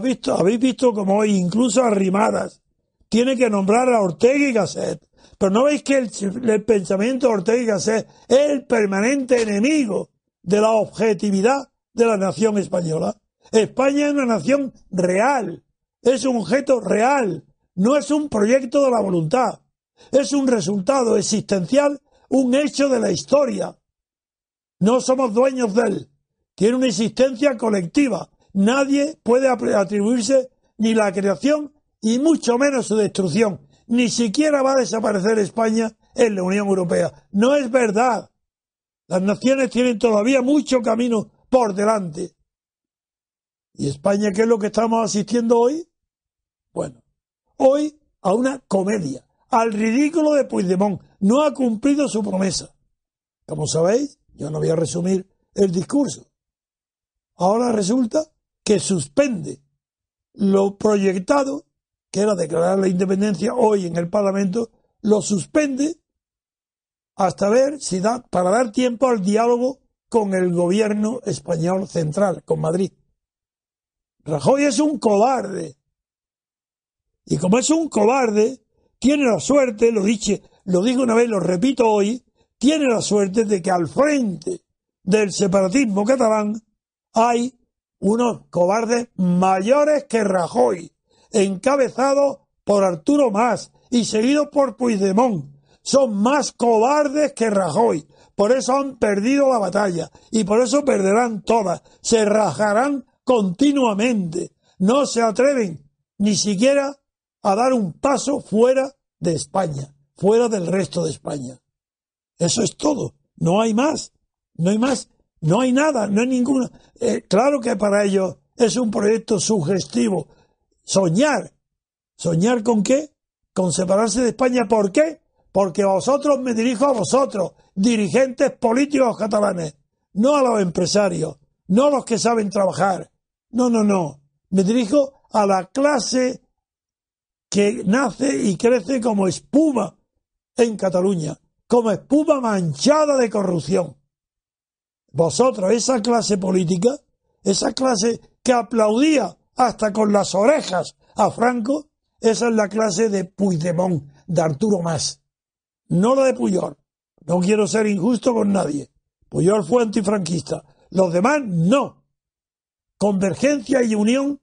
Visto, habéis visto como hoy, incluso arrimadas, tiene que nombrar a Ortega y Gasset. Pero no veis que el, pensamiento de Ortega y Gasset es el permanente enemigo de la objetividad de la nación española. España es una nación real, es un objeto real, no es un proyecto de la voluntad, es un resultado existencial, un hecho de la historia. No somos dueños de él, tiene una existencia colectiva, nadie puede atribuirse ni la creación y mucho menos su destrucción. Ni siquiera va a desaparecer España en la Unión Europea. No es verdad. Las naciones tienen todavía mucho camino por delante. ¿Y España qué es lo que estamos asistiendo hoy? Bueno, hoy a una comedia, al ridículo de Puigdemont. No ha cumplido su promesa. Como sabéis, yo no voy a resumir el discurso. Ahora resulta que suspende lo proyectado, que era declarar la independencia hoy en el Parlamento, lo suspende hasta ver si da, para dar tiempo al diálogo con el gobierno español central, con Madrid. Rajoy es un cobarde. Y como es un cobarde, tiene la suerte, lo dije, lo digo una vez, lo repito hoy, tiene la suerte de que al frente del separatismo catalán hay unos cobardes mayores que Rajoy, encabezados por Arturo Mas y seguidos por Puigdemont. Son más cobardes que Rajoy. Por eso han perdido la batalla y por eso perderán todas. Se rajarán continuamente. No se atreven ni siquiera a dar un paso fuera de España, fuera del resto de España. Eso es todo. No hay más. No hay más. No hay nada, no hay ninguna. Eh, claro que para ellos es un proyecto sugestivo. Soñar. ¿Soñar con qué? Con separarse de España. ¿Por qué? Porque vosotros me dirijo a vosotros, dirigentes políticos catalanes, no a los empresarios, no a los que saben trabajar. No, no, no. Me dirijo a la clase que nace y crece como espuma en Cataluña, como espuma manchada de corrupción. Vosotros, esa clase política, esa clase que aplaudía hasta con las orejas a Franco, esa es la clase de Puigdemont, de Arturo Más. No la de Puyol. No quiero ser injusto con nadie. Puyol fue antifranquista. Los demás no. Convergencia y Unión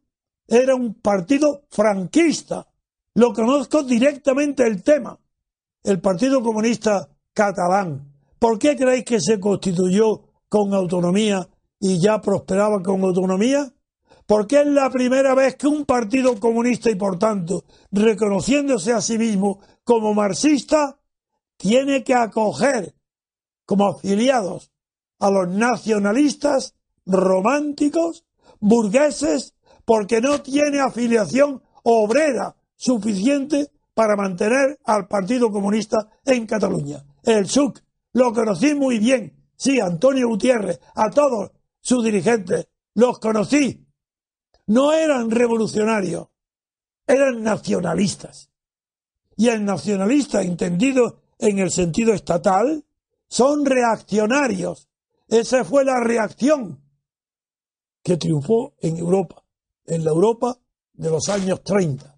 era un partido franquista. Lo conozco directamente el tema. El Partido Comunista Catalán. ¿Por qué creéis que se constituyó con autonomía y ya prosperaba con autonomía? Porque es la primera vez que un partido comunista y por tanto reconociéndose a sí mismo como marxista, tiene que acoger como afiliados a los nacionalistas románticos, burgueses, porque no tiene afiliación obrera suficiente para mantener al Partido Comunista en Cataluña. El SUC lo conocí muy bien Sí, Antonio Gutiérrez, a todos sus dirigentes, los conocí. No eran revolucionarios, eran nacionalistas. Y el nacionalista, entendido en el sentido estatal, son reaccionarios. Esa fue la reacción que triunfó en Europa, en la Europa de los años 30.